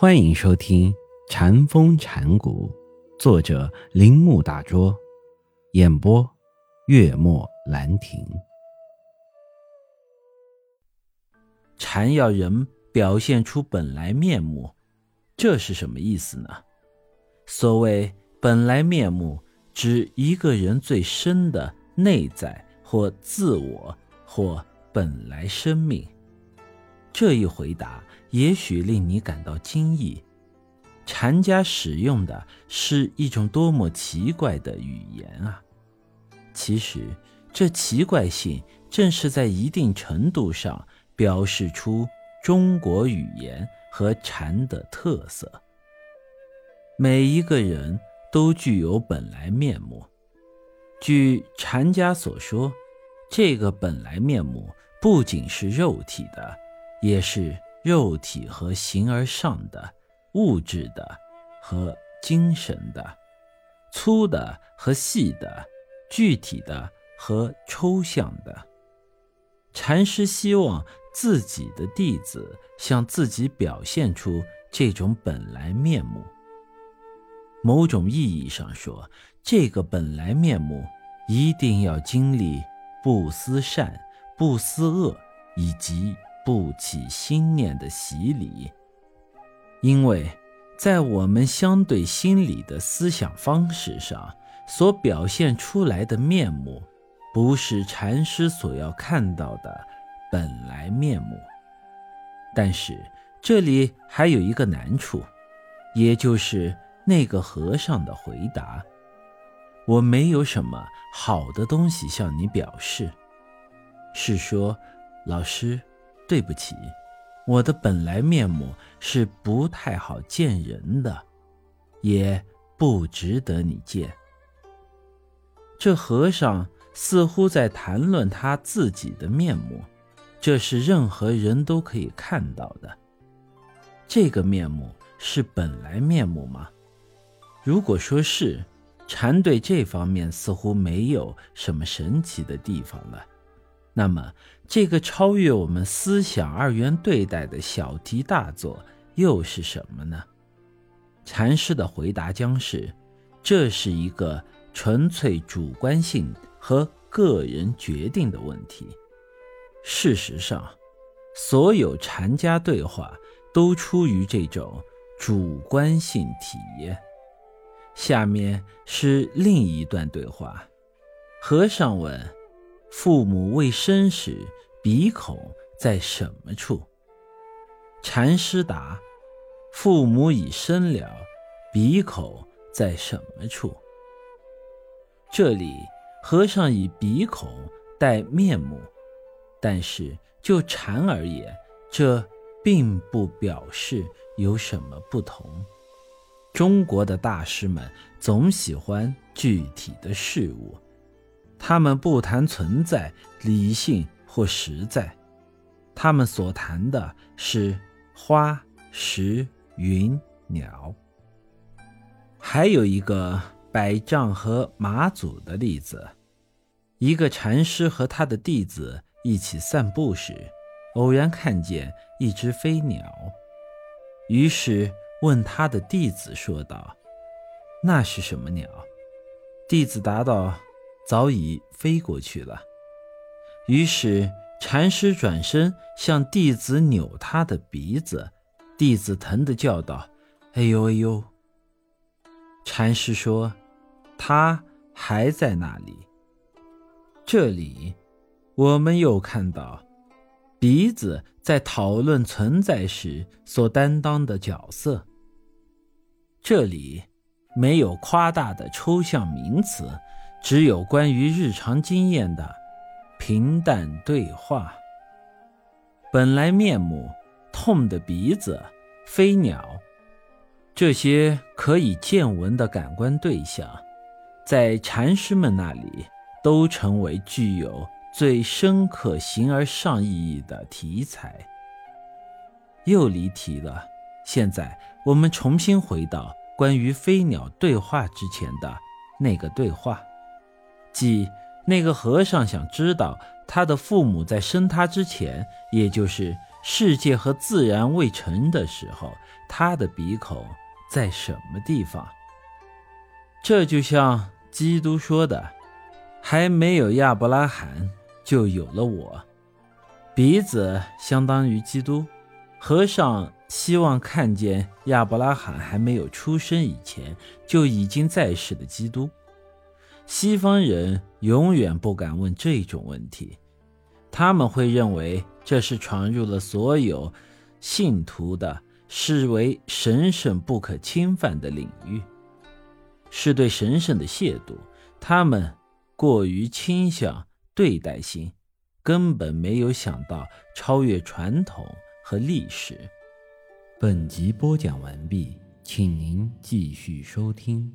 欢迎收听《禅风禅谷，作者铃木大拙，演播月末兰亭。禅要人表现出本来面目，这是什么意思呢？所谓本来面目，指一个人最深的内在或自我或本来生命。这一回答也许令你感到惊异，禅家使用的是一种多么奇怪的语言啊！其实，这奇怪性正是在一定程度上表示出中国语言和禅的特色。每一个人都具有本来面目，据禅家所说，这个本来面目不仅是肉体的。也是肉体和形而上的、物质的和精神的、粗的和细的、具体的和抽象的。禅师希望自己的弟子向自己表现出这种本来面目。某种意义上说，这个本来面目一定要经历不思善、不思恶以及。不起心念的洗礼，因为在我们相对心理的思想方式上所表现出来的面目，不是禅师所要看到的本来面目。但是这里还有一个难处，也就是那个和尚的回答：“我没有什么好的东西向你表示。”是说，老师。对不起，我的本来面目是不太好见人的，也不值得你见。这和尚似乎在谈论他自己的面目，这是任何人都可以看到的。这个面目是本来面目吗？如果说是，禅对这方面似乎没有什么神奇的地方了。那么，这个超越我们思想二元对待的小题大做又是什么呢？禅师的回答将是：这是一个纯粹主观性和个人决定的问题。事实上，所有禅家对话都出于这种主观性体验。下面是另一段对话：和尚问。父母未生时，鼻孔在什么处？禅师答：父母已生了，鼻孔在什么处？这里和尚以鼻孔代面目，但是就禅而言，这并不表示有什么不同。中国的大师们总喜欢具体的事物。他们不谈存在、理性或实在，他们所谈的是花、石、云、鸟。还有一个百丈和马祖的例子：一个禅师和他的弟子一起散步时，偶然看见一只飞鸟，于是问他的弟子说道：“那是什么鸟？”弟子答道。早已飞过去了。于是禅师转身向弟子扭他的鼻子，弟子疼的叫道：“哎呦哎呦！”禅师说：“他还在那里。”这里，我们又看到鼻子在讨论存在时所担当的角色。这里没有夸大的抽象名词。只有关于日常经验的平淡对话。本来面目、痛的鼻子、飞鸟，这些可以见闻的感官对象，在禅师们那里都成为具有最深刻形而上意义的题材。又离题了。现在我们重新回到关于飞鸟对话之前的那个对话。即那个和尚想知道他的父母在生他之前，也就是世界和自然未成的时候，他的鼻孔在什么地方？这就像基督说的：“还没有亚伯拉罕，就有了我。”鼻子相当于基督。和尚希望看见亚伯拉罕还没有出生以前就已经在世的基督。西方人永远不敢问这种问题，他们会认为这是闯入了所有信徒的视为神圣不可侵犯的领域。是对神圣的亵渎，他们过于倾向对待性，根本没有想到超越传统和历史。本集播讲完毕，请您继续收听。